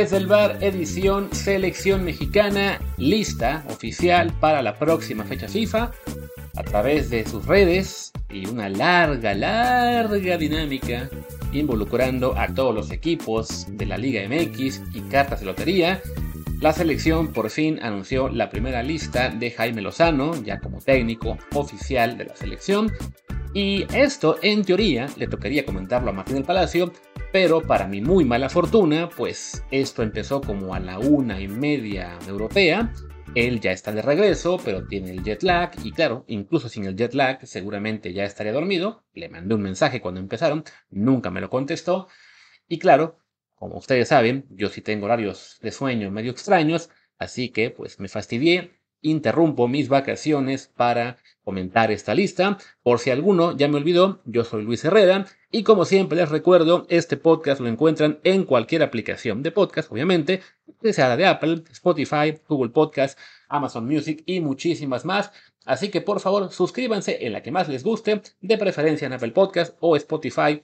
Desde el bar edición Selección Mexicana, lista oficial para la próxima fecha FIFA, a través de sus redes y una larga, larga dinámica involucrando a todos los equipos de la Liga MX y cartas de lotería. La selección por fin anunció la primera lista de Jaime Lozano, ya como técnico oficial de la selección. Y esto, en teoría, le tocaría comentarlo a Martín del Palacio, pero para mi muy mala fortuna, pues esto empezó como a la una y media europea. Él ya está de regreso, pero tiene el jet lag y claro, incluso sin el jet lag seguramente ya estaría dormido. Le mandé un mensaje cuando empezaron, nunca me lo contestó. Y claro, como ustedes saben, yo sí tengo horarios de sueño medio extraños, así que pues me fastidié interrumpo mis vacaciones para comentar esta lista. Por si alguno ya me olvidó, yo soy Luis Herrera y como siempre les recuerdo, este podcast lo encuentran en cualquier aplicación de podcast, obviamente, sea la de Apple, Spotify, Google Podcast, Amazon Music y muchísimas más. Así que por favor suscríbanse en la que más les guste, de preferencia en Apple Podcast o Spotify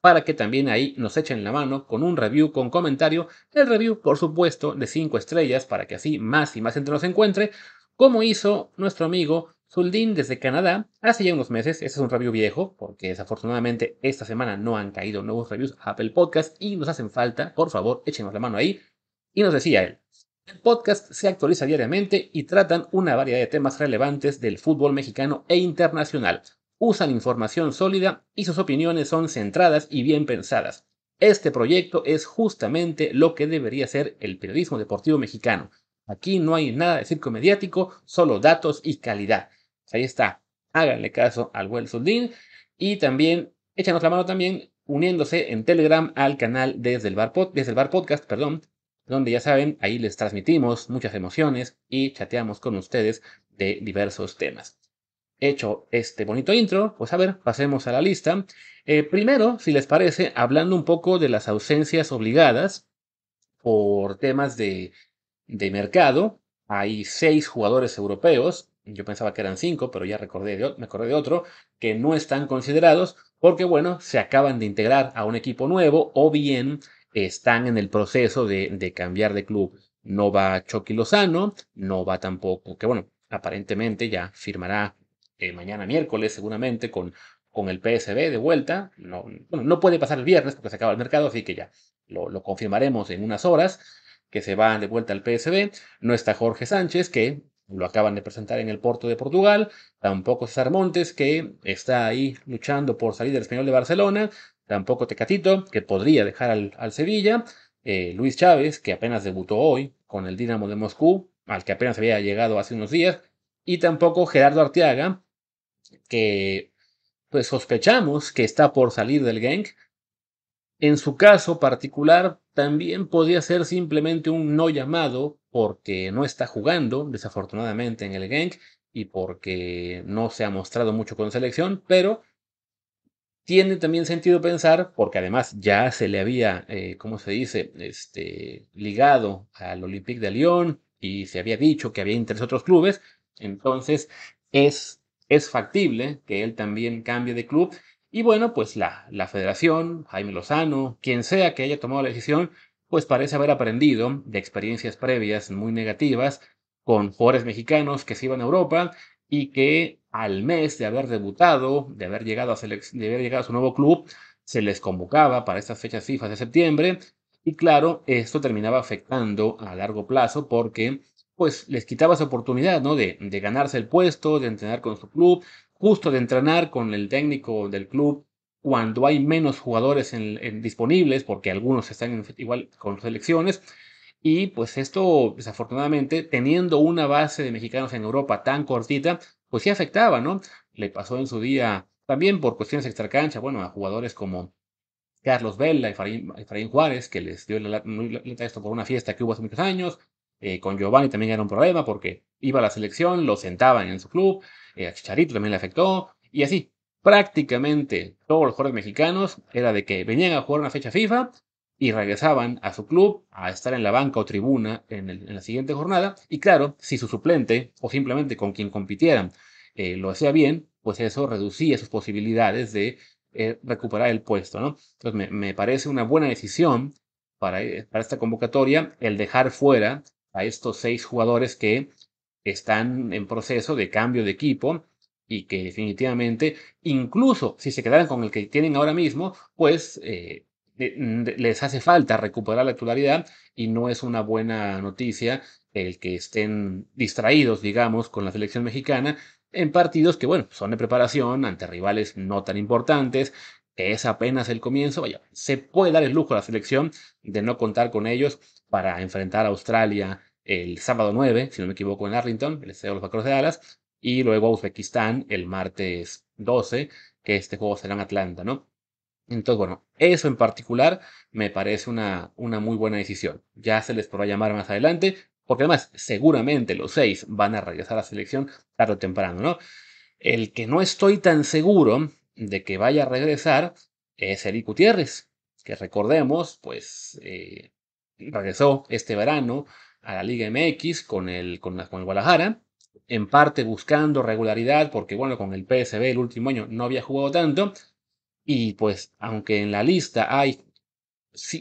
para que también ahí nos echen la mano con un review con comentario. El review, por supuesto, de 5 estrellas para que así más y más gente nos encuentre, como hizo nuestro amigo Zuldin desde Canadá hace ya unos meses. Este es un review viejo, porque desafortunadamente esta semana no han caído nuevos reviews a Apple Podcast y nos hacen falta. Por favor, échenos la mano ahí. Y nos decía él. El podcast se actualiza diariamente y tratan una variedad de temas relevantes del fútbol mexicano e internacional usan información sólida y sus opiniones son centradas y bien pensadas. Este proyecto es justamente lo que debería ser el periodismo deportivo mexicano. Aquí no hay nada de circo mediático, solo datos y calidad. Ahí está. Háganle caso al buen Suldín y también échanos la mano también uniéndose en Telegram al canal desde el bar, desde el bar podcast, perdón, donde ya saben, ahí les transmitimos muchas emociones y chateamos con ustedes de diversos temas hecho este bonito intro, pues a ver, pasemos a la lista. Eh, primero, si les parece, hablando un poco de las ausencias obligadas por temas de, de mercado. Hay seis jugadores europeos, yo pensaba que eran cinco, pero ya recordé de, me acordé de otro, que no están considerados porque, bueno, se acaban de integrar a un equipo nuevo o bien están en el proceso de, de cambiar de club. No va Chucky Lozano, no va tampoco, que bueno, aparentemente ya firmará eh, mañana miércoles seguramente con, con el PSB de vuelta. No, no puede pasar el viernes porque se acaba el mercado, así que ya lo, lo confirmaremos en unas horas que se va de vuelta al PSB. No está Jorge Sánchez, que lo acaban de presentar en el Porto de Portugal. Tampoco César Montes, que está ahí luchando por salir del Español de Barcelona. Tampoco Tecatito, que podría dejar al, al Sevilla. Eh, Luis Chávez, que apenas debutó hoy con el Dinamo de Moscú, al que apenas había llegado hace unos días. Y tampoco Gerardo Arteaga, que pues sospechamos que está por salir del gang. En su caso particular, también podría ser simplemente un no llamado porque no está jugando, desafortunadamente, en el gang y porque no se ha mostrado mucho con selección, pero tiene también sentido pensar, porque además ya se le había, eh, ¿cómo se dice?, este, ligado al Olympique de Lyon y se había dicho que había interés otros clubes, entonces es es factible que él también cambie de club. Y bueno, pues la, la federación, Jaime Lozano, quien sea que haya tomado la decisión, pues parece haber aprendido de experiencias previas muy negativas con jugadores mexicanos que se iban a Europa y que al mes de haber debutado, de haber llegado a, haber llegado a su nuevo club, se les convocaba para estas fechas FIFA de septiembre. Y claro, esto terminaba afectando a largo plazo porque pues les quitaba esa oportunidad, ¿no? De, de ganarse el puesto, de entrenar con su club, justo de entrenar con el técnico del club cuando hay menos jugadores en, disponibles, porque algunos están igual con selecciones. Y pues esto, desafortunadamente, teniendo una base de mexicanos en Europa tan cortita, pues sí afectaba, ¿no? Le pasó en su día también por cuestiones extracancha, bueno, a jugadores como Carlos Vela y Efraín, Juárez, que les dio la, esto por una fiesta que hubo hace muchos años, eh, con Giovanni también era un problema porque iba a la selección, lo sentaban en su club, eh, a Chicharito también le afectó, y así. Prácticamente todos los jugadores mexicanos era de que venían a jugar una fecha FIFA y regresaban a su club a estar en la banca o tribuna en, la siguiente jornada. Y claro, si su suplente o simplemente con quien compitieran eh, lo hacía bien, pues eso reducía sus posibilidades de recuperar el puesto, ¿no? Entonces me, parece una buena decisión eh, para esta convocatoria el dejar fuera a estos seis jugadores que están en proceso de cambio de equipo y que definitivamente, incluso si se quedaran con el que tienen ahora mismo, pues eh, les hace falta recuperar la titularidad y no es una buena noticia el que estén distraídos, digamos, con la selección mexicana en partidos que, bueno, son de preparación ante rivales no tan importantes, es apenas el comienzo. Vaya, se puede dar el lujo a la selección de no contar con ellos para enfrentar a Australia el sábado 9, si no me equivoco, en Arlington, el Estadio de los Vaqueros de Dallas, y luego a Uzbekistán el martes 12, que este juego será en Atlanta, ¿no? Entonces, bueno, eso en particular me parece una, una muy buena decisión. Ya se les podrá llamar más adelante, porque además seguramente los seis van a regresar a la selección tarde o temprano, ¿no? El que no estoy tan seguro de que vaya a regresar es Eric Gutiérrez, que recordemos, pues eh, regresó este verano a la Liga MX con el, con, el Guadalajara, en parte buscando regularidad, porque bueno, con el PSB el último año no había jugado tanto, y pues, aunque en la lista hay,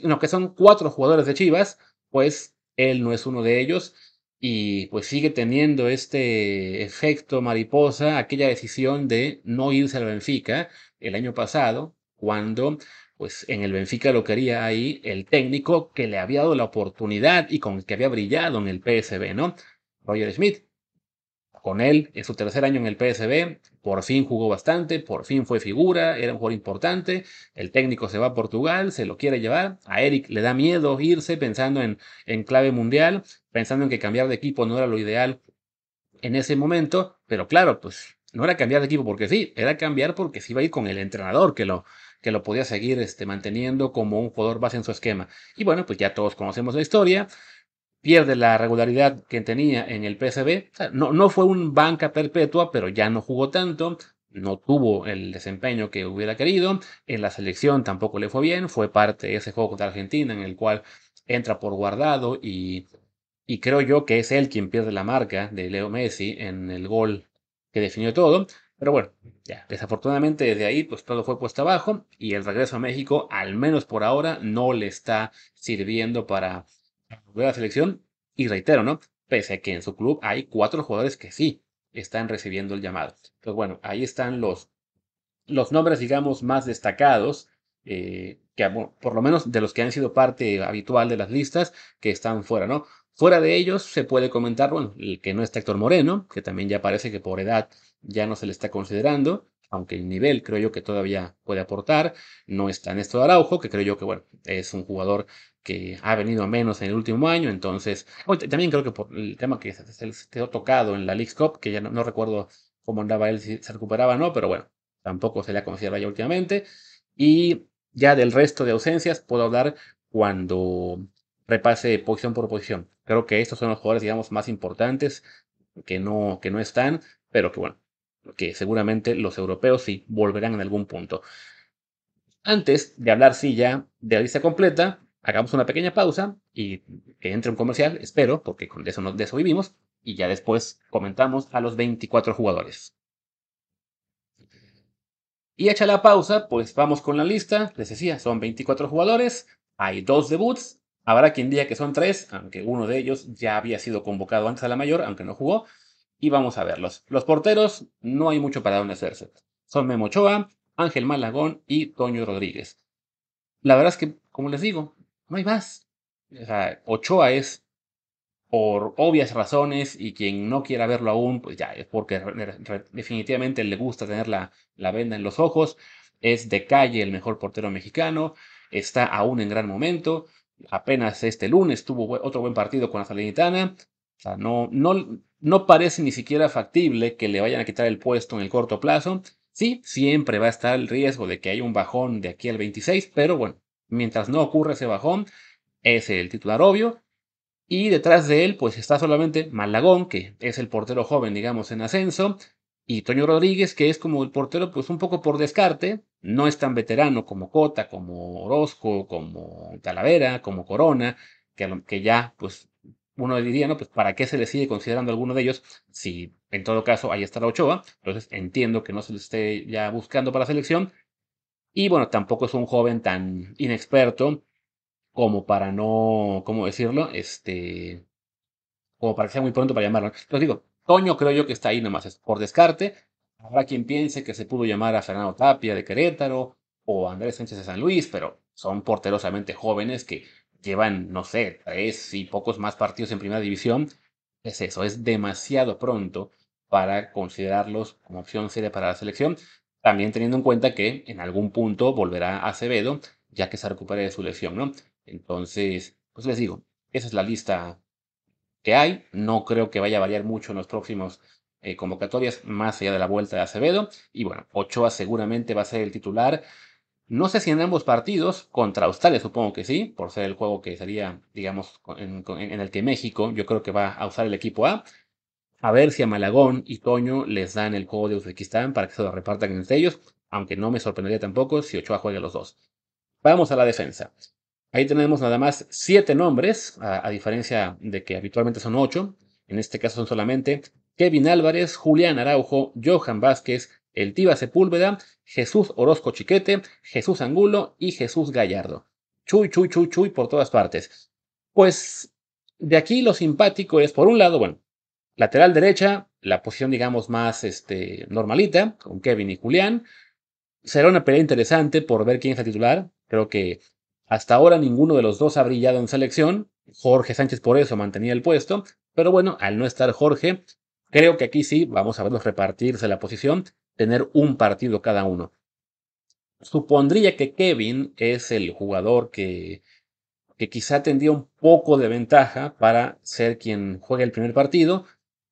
no, que son cuatro jugadores de Chivas, pues él no es uno de ellos y pues sigue teniendo este efecto mariposa, aquella decisión de no irse al Benfica el año pasado, cuando pues en el Benfica lo quería ahí el técnico que le había dado la oportunidad y con el que había brillado en el PSB, ¿no? Roger Smith con él en su tercer año en el PSB. Por fin jugó bastante, por fin fue figura, era un jugador importante. El técnico se va a Portugal, se lo quiere llevar. A Eric le da miedo irse pensando en, en clave mundial, pensando en que cambiar de equipo no era lo ideal en ese momento. Pero claro, pues no era cambiar de equipo porque sí, era cambiar porque se iba a ir con el entrenador que lo, que lo podía seguir este, manteniendo como un jugador base en su esquema. Y bueno, pues ya todos conocemos la historia pierde la regularidad que tenía en el PSB. no, no fue un banca perpetua, pero ya no jugó tanto, no tuvo el desempeño que hubiera querido. En la selección tampoco le fue bien, fue parte de ese juego contra Argentina en el cual entra por guardado y, y creo yo que es él quien pierde la marca de Leo Messi en el gol que definió todo. Pero bueno, ya, desafortunadamente desde ahí pues todo fue puesto abajo y el regreso a México, al menos por ahora, no le está sirviendo para la selección. Y reitero, ¿no? Pese a que en su club hay cuatro jugadores que sí están recibiendo el llamado. Entonces, bueno, ahí están los, los nombres, digamos, más destacados, eh, que por lo menos de los que han sido parte habitual de las listas, que están fuera, ¿no? Fuera de ellos se puede comentar, bueno, el que no está Héctor Moreno, que también ya parece que por edad ya no se le está considerando, aunque el nivel creo yo que todavía puede aportar. No está Néstor Araujo, que creo yo que, bueno, es un jugador que ha venido menos en el último año, entonces, también creo que por el tema que se, quedó tocado en la League Cup, que ya no, recuerdo cómo andaba él, si se recuperaba o no, pero bueno, tampoco se le ha considerado ya últimamente. Y ya del resto de ausencias puedo hablar cuando repase posición por posición. Creo que estos son los jugadores, digamos, más importantes que no, que no están, pero que bueno, que seguramente los europeos sí volverán en algún punto. Antes de hablar sí ya de la lista completa, hagamos una pequeña pausa y que entre un comercial, espero, porque con eso, de eso vivimos, y ya después comentamos a los 24 jugadores. Y hecha la pausa, pues vamos con la lista. Les decía, son 24 jugadores, hay dos debuts, habrá quien diga que son tres, aunque uno de ellos ya había sido convocado antes a la mayor, aunque no jugó, y vamos a verlos. Los porteros, no hay mucho para donde hacerse. Son Memo Ochoa, Ángel Malagón y Toño Rodríguez. La verdad es que, como les digo, no hay más. Ochoa es por obvias razones y quien no quiera verlo aún, pues ya es porque definitivamente le gusta tener la, la venda en los ojos. Es de calle el mejor portero mexicano, está aún en gran momento. Apenas este lunes tuvo otro buen partido con la Salernitana. O sea, no, no, no parece ni siquiera factible que le vayan a quitar el puesto en el corto plazo. Sí, siempre va a estar el riesgo de que haya un bajón de aquí al 26, pero bueno, Mientras no ocurre ese bajón, es el titular obvio. Y detrás de él, pues está solamente Malagón, que es el portero joven, digamos, en ascenso. Y Toño Rodríguez, que es como el portero, pues un poco por descarte. No es tan veterano como Cota, como Orozco, como Talavera, como Corona, que, que ya, pues, uno diría, ¿no? Pues, ¿para qué se le sigue considerando alguno de ellos? Si en todo caso ahí está la Ochoa. Entonces entiendo que no se le esté ya buscando para selección. Y bueno, tampoco es un joven tan inexperto como para no, ¿cómo decirlo? Este, como para que sea muy pronto para llamarlo. Entonces digo, Toño creo yo que está ahí nomás, es por descarte. Habrá quien piense que se pudo llamar a Fernando Tapia de Querétaro o Andrés Sánchez de San Luis, pero son porterosamente jóvenes que llevan, no sé, tres y pocos más partidos en primera división. Es eso, es demasiado pronto para considerarlos como opción seria para la selección, también teniendo en cuenta que en algún punto volverá Acevedo, ya que se recupere de su lesión, ¿no? Entonces, pues les digo, esa es la lista que hay. No creo que vaya a variar mucho en los próximos eh, convocatorias, más allá de la vuelta de Acevedo. Y bueno, Ochoa seguramente va a ser el titular. No sé si en ambos partidos, contra Australia supongo que sí, por ser el juego que sería, digamos, en, el que México yo creo que va a usar el equipo A. A ver si a Malagón y Toño les dan el juego de Uzbekistán para que se lo repartan entre ellos, aunque no me sorprendería tampoco si Ochoa juegue los dos. Vamos a la defensa. Ahí tenemos nada más siete nombres, a, diferencia de que habitualmente son ocho. En este caso son solamente Kevin Álvarez, Julián Araujo, Johan Vázquez, El Tiba Sepúlveda, Jesús Orozco Chiquete, Jesús Angulo y Jesús Gallardo. Chuy, chuy, chuy, chuy por todas partes. Pues de aquí lo simpático es, por un lado, bueno, lateral derecha, la posición digamos más este, normalita, con Kevin y Julián. Será una pelea interesante por ver quién es el titular. Creo que hasta ahora ninguno de los dos ha brillado en selección. Jorge Sánchez por eso mantenía el puesto. Pero bueno, al no estar Jorge, creo que aquí sí vamos a verlos repartirse la posición, tener un partido cada uno. Supondría que Kevin es el jugador que, que quizá tendría un poco de ventaja para ser quien juegue el primer partido,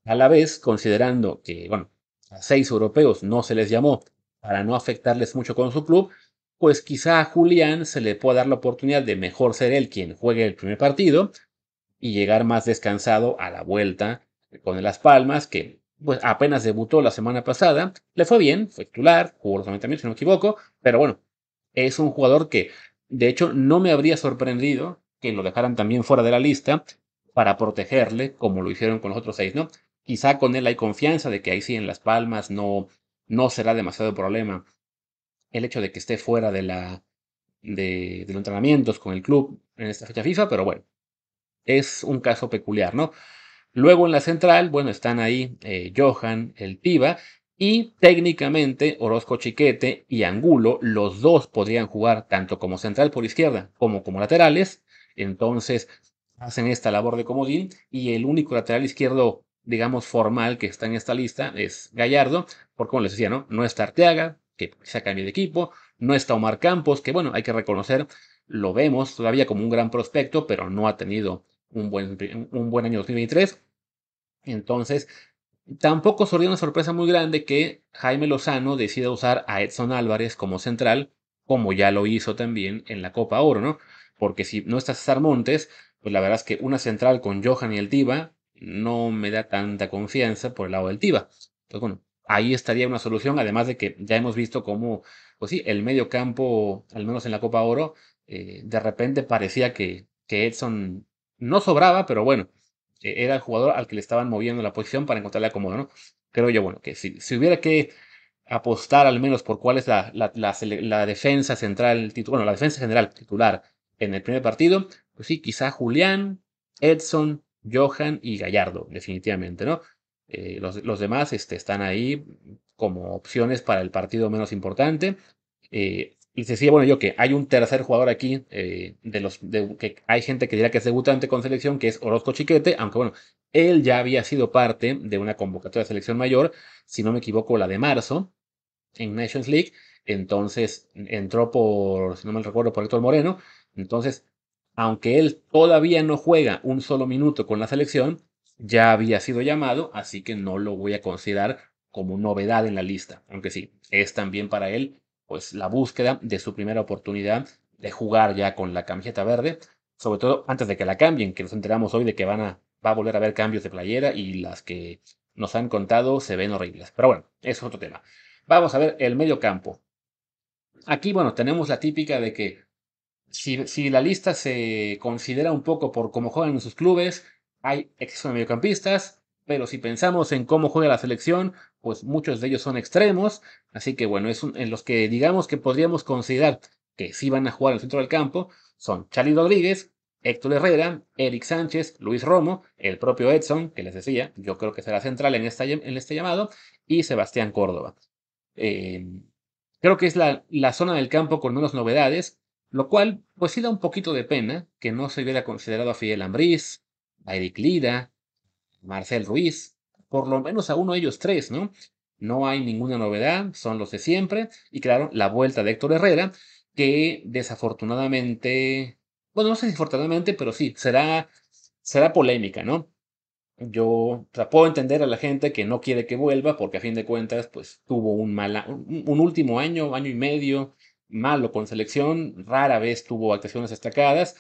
a la vez considerando que, bueno, a seis europeos no se les llamó para no afectarles mucho con su club, pues quizá a Julián se le pueda dar la oportunidad de mejor ser él quien juegue el primer partido y llegar más descansado a la vuelta con Las Palmas, que pues apenas debutó la semana pasada, le fue bien, fue titular, jugó los 90 minutos si no me equivoco, pero bueno, es un jugador que de hecho no me habría sorprendido que lo dejaran también fuera de la lista para protegerle como lo hicieron con los otros seis, ¿no? Quizá con él hay confianza de que ahí sí en Las Palmas no, no será demasiado problema el hecho de que esté fuera de, la, de, los entrenamientos con el club en esta fecha FIFA, pero bueno, es un caso peculiar, ¿no? Luego en la central, bueno, están ahí eh, Johan, el Tiva, y técnicamente Orozco Chiquete y Angulo, los dos podrían jugar tanto como central por izquierda como como laterales, entonces hacen esta labor de comodín y el único lateral izquierdo digamos, formal que está en esta lista es Gallardo, porque como les decía, ¿no? No está Arteaga, que se cambio de equipo. No está Omar Campos, que bueno, hay que reconocer, lo vemos todavía como un gran prospecto, pero no ha tenido un buen, un buen año 2023. Entonces, tampoco sería una sorpresa muy grande que Jaime Lozano decida usar a Edson Álvarez como central, como ya lo hizo también en la Copa Oro, ¿no? Porque si no está César Montes, pues la verdad es que una central con Johan y el Tiva no me da tanta confianza por el lado del Tiva. Entonces, bueno, ahí estaría una solución, además de que ya hemos visto cómo, pues sí, el medio campo, al menos en la Copa Oro, eh, de repente parecía que, que Edson no sobraba, pero bueno, e-, era el jugador al que le estaban moviendo la posición para encontrarle acomodo, ¿no? Creo yo, bueno, que si, hubiera que apostar al menos por cuál es la, la, defensa central, bueno, la defensa general titular en el primer partido, pues sí, quizá Julián, Edson, Johan y Gallardo, definitivamente, ¿no? Eh, los, demás este, están ahí como opciones para el partido menos importante. Eh, y decía, bueno, yo que hay un tercer jugador aquí, eh, de los que hay gente que dirá que es debutante con selección, que es Orozco Chiquete, aunque bueno, él ya había sido parte de una convocatoria de selección mayor, si no me equivoco, la de marzo, en Nations League. Entonces entró por, si no me recuerdo, por Héctor Moreno. Entonces, aunque él todavía no juega un solo minuto con la selección, ya había sido llamado, así que no lo voy a considerar como novedad en la lista, aunque sí, es también para él pues la búsqueda de su primera oportunidad de jugar ya con la camiseta verde, sobre todo antes de que la cambien, que nos enteramos hoy de que van a, va a volver a haber cambios de playera y las que nos han contado se ven horribles. Pero bueno, es otro tema. Vamos a ver el medio campo. Aquí, bueno, tenemos la típica de que si, si la lista se considera un poco por cómo juegan en sus clubes, hay exceso de mediocampistas, pero si pensamos en cómo juega la selección, pues muchos de ellos son extremos, así que bueno, es en los que digamos que podríamos considerar que sí van a jugar el centro del campo son Charlie Rodríguez, Héctor Herrera, Eric Sánchez, Luis Romo, el propio Edson, que les decía, yo creo que será central en, esta, en este llamado, y Sebastián Córdoba. Eh, creo que es la, la, zona del campo con menos novedades, lo cual pues sí da un poquito de pena que no se hubiera considerado a Fidel Ambriz, a Eric Lira, Marcel Ruiz, por lo menos a uno de ellos tres, ¿no? No hay ninguna novedad, son los de siempre, y claro, la vuelta de Héctor Herrera, que desafortunadamente bueno, no sé si afortunadamente, pero sí, será, será polémica, ¿no? Yo puedo entender a la gente que no quiere que vuelva porque a fin de cuentas pues tuvo un, mal, un, último año, año y medio malo con selección, rara vez tuvo actuaciones destacadas,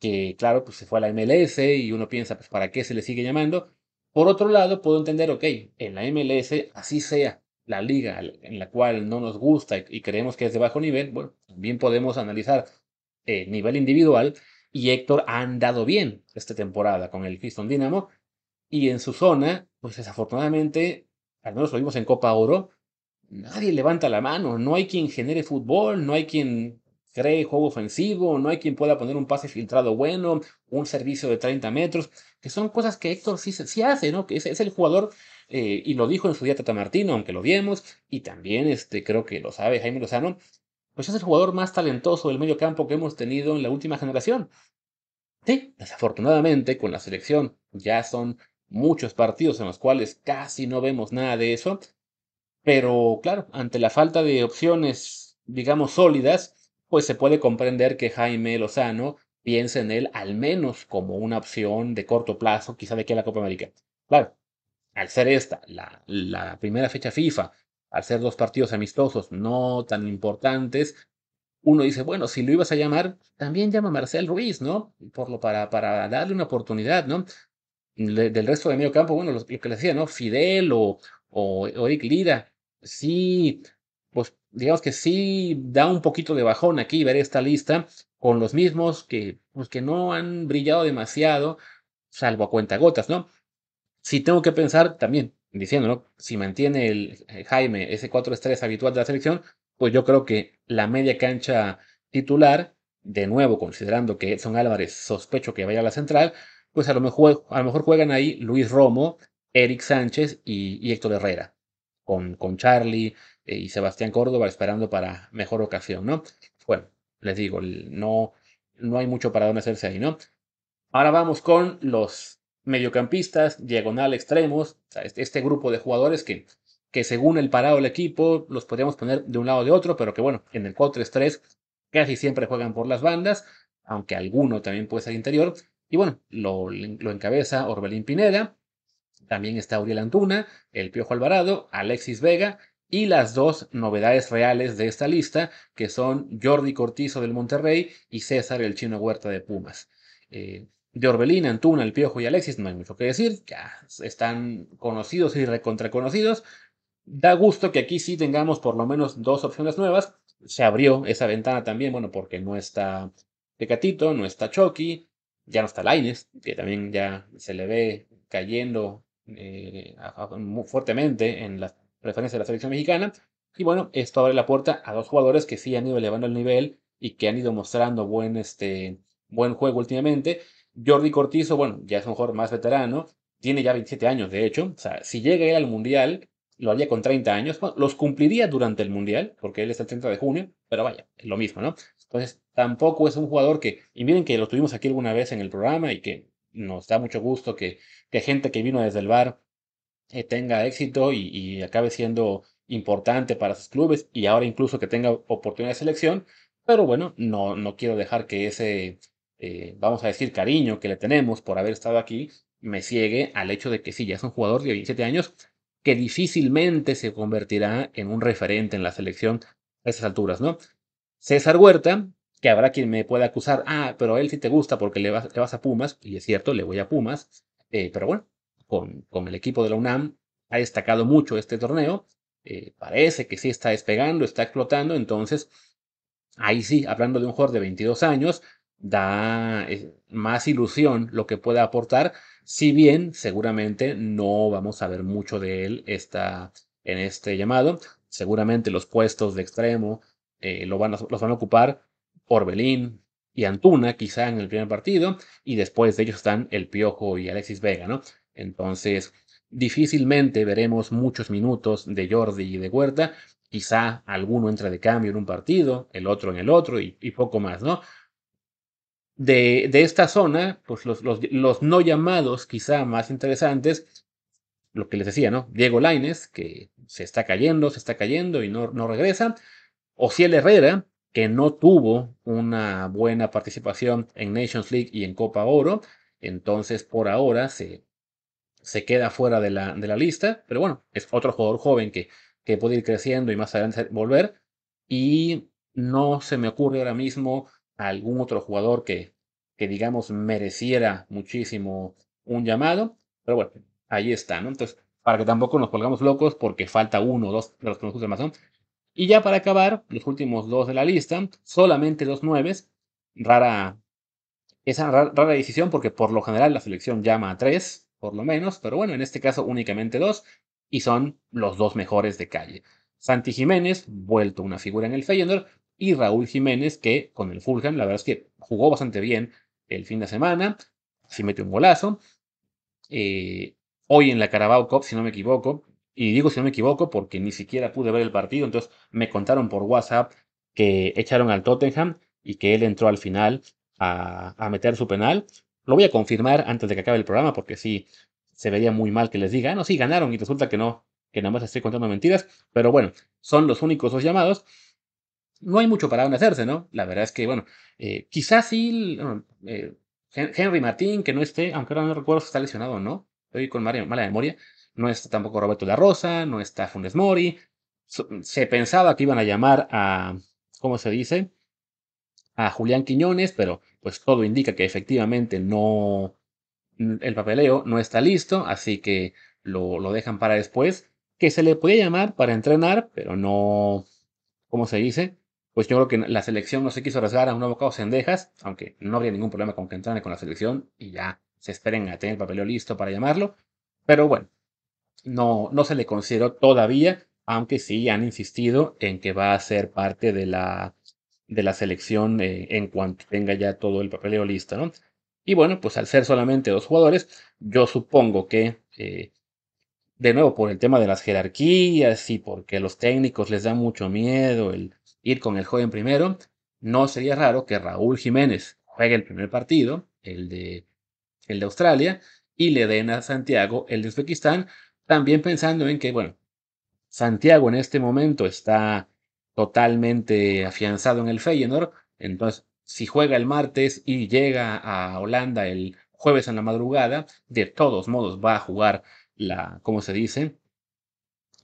que claro, pues se fue a la MLS y uno piensa pues para qué se le sigue llamando. Por otro lado, puedo entender, ok, en la MLS así sea la liga en la cual no nos gusta y creemos que es de bajo nivel, bueno, también podemos analizar eh, nivel individual y Héctor ha andado bien esta temporada con el Houston Dynamo y en su zona, pues desafortunadamente, al menos lo vimos en Copa Oro, nadie levanta la mano, no hay quien genere fútbol, no hay quien cree juego ofensivo, no hay quien pueda poner un pase filtrado bueno, un servicio de 30 metros, que son cosas que Héctor sí, sí hace, ¿no? Que es, es el jugador, eh, y lo dijo en su día Tata Martino, aunque lo vimos, y también este, creo que lo sabe Jaime Lozano, pues es el jugador más talentoso del medio campo que hemos tenido en la última generación. Sí, desafortunadamente con la selección ya son muchos partidos en los cuales casi no vemos nada de eso, pero claro, ante la falta de opciones, digamos, sólidas, pues se puede comprender que Jaime Lozano piense en él al menos como una opción de corto plazo, quizá de aquí a la Copa América. Claro, al ser esta la, primera fecha FIFA al ser dos partidos amistosos no tan importantes, uno dice, bueno, si lo ibas a llamar, también llama a Marcel Ruiz, ¿no? Por lo, para, para darle una oportunidad, ¿no? del resto de medio campo, bueno, lo, que le decía, ¿no? Fidel o, o, Lira, sí, pues digamos que sí da un poquito de bajón aquí ver esta lista con los mismos que, pues, que no han brillado demasiado, salvo a cuentagotas, ¿no? Si tengo que pensar también, diciendo, Si mantiene el eh, Jaime ese 4 estrellas habitual de la selección, pues yo creo que la media cancha titular, de nuevo considerando que Edson Álvarez sospecho que vaya a la central, pues a lo mejor, a lo mejor juegan ahí Luis Romo, Eric Sánchez y, Héctor Herrera, con, con Charlie y Sebastián Córdoba esperando para mejor ocasión, ¿no? Bueno, les digo, no, no hay mucho para dónde hacerse ahí, ¿no? Ahora vamos con los mediocampistas, diagonal extremos, este, este grupo de jugadores que, que según el parado del equipo los podríamos poner de un lado o de otro, pero que bueno, en el 4-3-3 casi siempre juegan por las bandas, aunque alguno también puede ser interior. Y bueno, lo, lo encabeza Orbelín Pineda, también está Uriel Antuna, el Piojo Alvarado, Alexis Vega y las dos novedades reales de esta lista, que son Jordi Cortizo del Monterrey y César el Chino Huerta de Pumas. Eh, de Orbelín, Antuna, El Piojo y Alexis, no hay mucho que decir, ya están conocidos y recontraconocidos. Da gusto que aquí sí tengamos por lo menos dos opciones nuevas. Se abrió esa ventana también, bueno, porque no está Tecatito, no está Chucky, ya no está Laines, que también ya se le ve cayendo eh, fuertemente en la preferencia de la selección mexicana. Y bueno, esto abre la puerta a dos jugadores que sí han ido elevando el nivel y que han ido mostrando buen, este, buen juego últimamente Jordi Cortizo, bueno, ya es un jugador más veterano, tiene ya 27 años, de hecho. O sea, si llega él al Mundial, lo haría con 30 años. los cumpliría durante el Mundial, porque él es el 30 de junio, pero vaya, es lo mismo, ¿no? Entonces, tampoco es un jugador que, y miren que lo tuvimos aquí alguna vez en el programa y que nos da mucho gusto que, que gente que vino desde el bar eh, tenga éxito y, acabe siendo importante para sus clubes y ahora incluso que tenga oportunidad de selección. Pero bueno, no, no quiero dejar que ese, eh, vamos a decir, cariño que le tenemos por haber estado aquí, me ciegue al hecho de que sí, ya es un jugador de 27 años que difícilmente se convertirá en un referente en la selección a estas alturas, ¿no? César Huerta, que habrá quien me pueda acusar, ah, pero él sí te gusta porque le vas, vas a Pumas, y es cierto, le voy a Pumas, eh, pero bueno, con, con, el equipo de la UNAM ha destacado mucho este torneo, eh, parece que sí está despegando, está explotando, entonces, ahí sí, hablando de un jugador de 22 años, da eh, más ilusión lo que pueda aportar, si bien seguramente no vamos a ver mucho de él esta, en este llamado. Seguramente los puestos de extremo eh, lo van los van a ocupar Orbelín y Antuna, quizá en el primer partido, y después de ellos están el Piojo y Alexis Vega, ¿no? Entonces, difícilmente veremos muchos minutos de Jordi y de Huerta, quizá alguno entra de cambio en un partido, el otro en el otro y, poco más, ¿no? De, de, esta zona, pues los, los, los, no llamados quizá más interesantes, lo que les decía, ¿no? Diego Laines, que se está cayendo, se está cayendo y no, no regresa. Ociel Herrera, que no tuvo una buena participación en Nations League y en Copa Oro. Entonces, por ahora se, se queda fuera de la, de la lista. Pero bueno, es otro jugador joven que, que puede ir creciendo y más adelante volver. Y no se me ocurre ahora mismo algún otro jugador que, que digamos mereciera muchísimo un llamado. Pero bueno, ahí está, ¿no? Entonces, para que tampoco nos colgamos locos porque falta uno o dos de los que nos gustan más, Y ya para acabar, los últimos dos de la lista, solamente dos nueves, rara, esa rara, decisión porque por lo general la selección llama a tres, por lo menos, pero bueno, en este caso únicamente dos, y son los dos mejores de calle. Santi Jiménez, vuelto una figura en el Feyenoord, y Raúl Jiménez, que con el Fulham, la verdad es que jugó bastante bien el fin de semana, sí metió un golazo. Eh, hoy en la Carabao Cup, si no me equivoco. Y digo si no me equivoco porque ni siquiera pude ver el partido, entonces me contaron por WhatsApp que echaron al Tottenham y que él entró al final a, a meter su penal. Lo voy a confirmar antes de que acabe el programa porque sí, se vería muy mal que les diga, ah, no, sí, ganaron y resulta que no, que nada más estoy contando mentiras. Pero bueno, son los únicos dos llamados. No hay mucho para dónde hacerse, ¿no? La verdad es que, bueno, eh, quizás sí, eh, Henry Martín, que no esté, aunque ahora no recuerdo si está lesionado o no estoy con mala memoria, no está tampoco Roberto La Rosa, no está Funes Mori. Se pensaba que iban a llamar a, ¿cómo se dice? A Julián Quiñones, pero pues todo indica que efectivamente no, el papeleo no está listo, así que lo, lo dejan para después. Que se le podía llamar para entrenar, pero no, ¿cómo se dice? Pues yo creo que la selección no se quiso arriesgar a un caos Cendejas, aunque no habría ningún problema con que entrara con la selección y ya se esperen a tener el papeleo listo para llamarlo. Pero bueno, no, no se le consideró todavía, aunque sí han insistido en que va a ser parte de la, de la selección eh, en cuanto tenga ya todo el papeleo listo, ¿no? Y bueno, pues al ser solamente dos jugadores, yo supongo que, eh, de nuevo, por el tema de las jerarquías y porque los técnicos les da mucho miedo el ir con el joven primero, no sería raro que Raúl Jiménez juegue el primer partido, el de el de Australia, y le den a Santiago el de Uzbekistán, también pensando en que, bueno, Santiago en este momento está totalmente afianzado en el Feyenoord, entonces si juega el martes y llega a Holanda el jueves en la madrugada, de todos modos va a jugar la, ¿cómo se dice?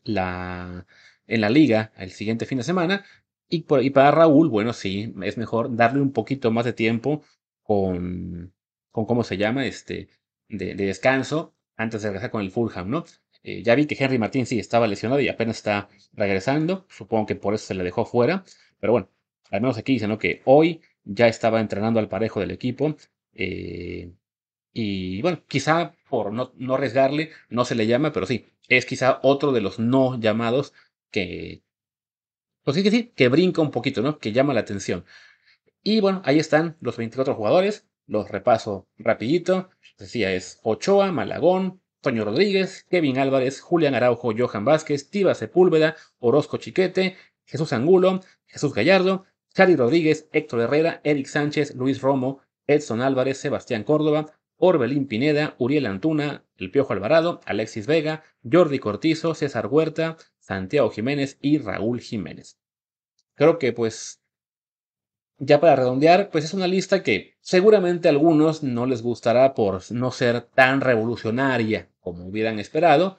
La, en la liga el siguiente fin de semana. Y, por, y para Raúl, bueno, sí, es mejor darle un poquito más de tiempo con, con cómo se llama, este, de, descanso antes de regresar con el Fulham, ¿no? Eh, ya vi que Henry Martín sí estaba lesionado y apenas está regresando. Supongo que por eso se le dejó fuera. Pero bueno, al menos aquí dice, ¿no? Que hoy ya estaba entrenando al parejo del equipo. Eh, y bueno, quizá por no, no, arriesgarle, no se le llama, pero sí, es quizá otro de los no llamados que. Pues sí que sí, que brinca un poquito, ¿no? Que llama la atención. Y bueno, ahí están los 24 jugadores. Los repaso rapidito. Decía es Ochoa, Malagón, Toño Rodríguez, Kevin Álvarez, Julián Araujo, Johan Vázquez, Tiva Sepúlveda, Orozco Chiquete, Jesús Angulo, Jesús Gallardo, Charlie Rodríguez, Héctor Herrera, Eric Sánchez, Luis Romo, Edson Álvarez, Sebastián Córdoba, Orbelín Pineda, Uriel Antuna, El Piojo Alvarado, Alexis Vega, Jordi Cortizo, César Huerta, Santiago Jiménez y Raúl Jiménez. Creo que pues ya para redondear, pues es una lista que seguramente a algunos no les gustará por no ser tan revolucionaria como hubieran esperado,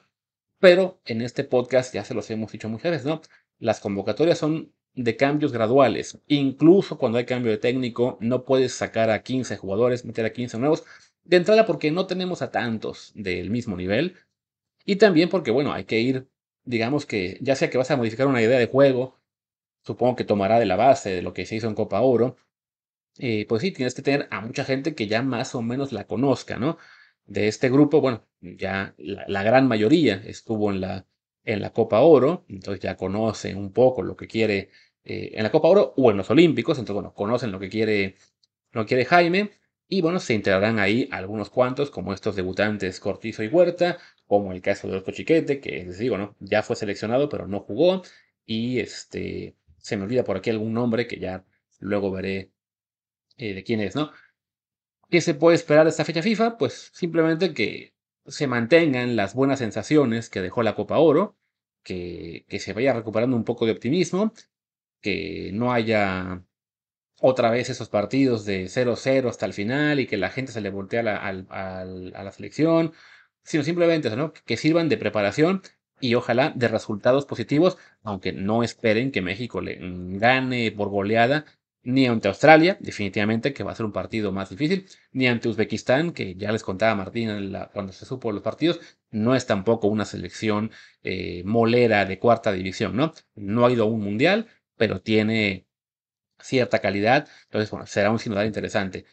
pero en este podcast ya se los hemos dicho muchas veces, ¿no? Las convocatorias son de cambios graduales. Incluso cuando hay cambio de técnico, no puedes sacar a 15 jugadores, meter a 15 nuevos. De entrada porque no tenemos a tantos del mismo nivel. Y también porque, bueno, hay que ir, digamos que ya sea que vas a modificar una idea de juego supongo que tomará de la base de lo que se hizo en Copa Oro, eh, pues sí, tienes que tener a mucha gente que ya más o menos la conozca, ¿no? De este grupo, bueno, ya la, gran mayoría estuvo en la, en la Copa Oro, entonces ya conoce un poco lo que quiere eh, en la Copa Oro o en los Olímpicos. Entonces, bueno, conocen lo que quiere, lo quiere Jaime. Y bueno, se integrarán ahí algunos cuantos, como estos debutantes Cortizo y Huerta, como el caso de Orco Chiquete, que les digo, ¿no? Ya fue seleccionado, pero no jugó. Y este, se me olvida por aquí algún nombre que ya luego veré eh, de quién es, ¿no? ¿Qué se puede esperar de esta fecha FIFA? Pues simplemente que se mantengan las buenas sensaciones que dejó la Copa Oro, que, que se vaya recuperando un poco de optimismo, que no haya otra vez esos partidos de 0-0 hasta el final y que la gente se le voltee a la, a la selección, sino simplemente ¿no? que sirvan de preparación y ojalá de resultados positivos, aunque no esperen que México le gane por goleada ni ante Australia, definitivamente que va a ser un partido más difícil, ni ante Uzbekistán, que ya les contaba Martín cuando se supo los partidos, no es tampoco una selección eh, molera de cuarta división, ¿no? No ha ido a un mundial, pero tiene cierta calidad, entonces, bueno, será un sinodal interesante.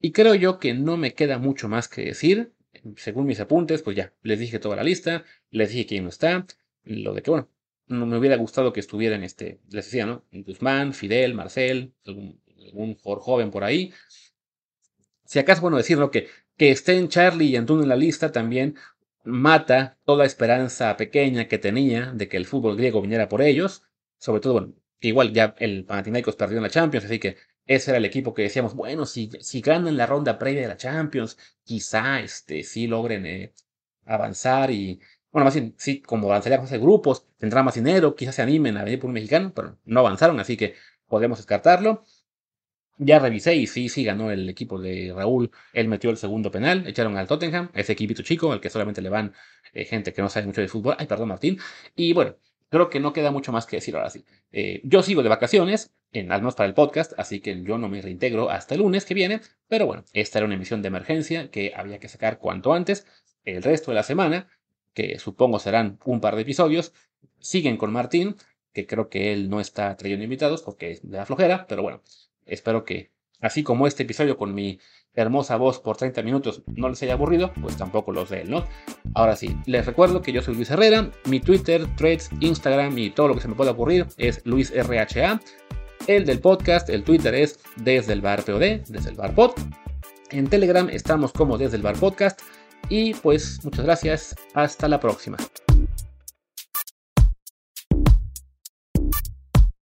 Y creo yo que no me queda mucho más que decir, según mis apuntes, pues ya, les dije toda la lista, les dije quién no está, lo de que, bueno, no me hubiera gustado que estuvieran, este, les decía, ¿no? Guzmán, Fidel, Marcel, algún, algún joven por ahí. Si acaso, bueno, decirlo que, que estén Charlie y Antún en la lista también mata toda esperanza pequeña que tenía de que el fútbol griego viniera por ellos. Sobre todo, bueno, igual ya el Panathinaikos perdió en la Champions, así que ese era el equipo que decíamos, bueno, si, si ganan la ronda previa de la Champions, quizá este, sí logren eh, avanzar y, bueno, más bien, sí, como avanzaría de grupos, tendrá más dinero, quizás se animen a venir por un mexicano, pero no avanzaron, así que podemos descartarlo. Ya revisé y sí, sí ganó el equipo de Raúl. Él metió el segundo penal, echaron al Tottenham, ese equipito chico, al que solamente le van eh, gente que no sabe mucho de fútbol. Ay, perdón, Martín. Y bueno, creo que no queda mucho más que decir ahora sí. Eh, yo sigo de vacaciones, en, al menos para el podcast, así que yo no me reintegro hasta el lunes que viene. Pero bueno, esta era una emisión de emergencia que había que sacar cuanto antes. El resto de la semana que supongo serán un par de episodios, siguen con Martín, que creo que él no está trayendo invitados porque es de la flojera, pero bueno, espero que así como este episodio con mi hermosa voz por 30 minutos no les haya aburrido, pues tampoco los de él, ¿no? Ahora sí, les recuerdo que yo soy Luis Herrera, mi Twitter, Threads, Instagram y todo lo que se me pueda ocurrir es LuisRHA. El del podcast, el Twitter es desde el bar POD, desde el bar pod. En Telegram estamos como desde el bar podcast. Y pues muchas gracias, hasta la próxima.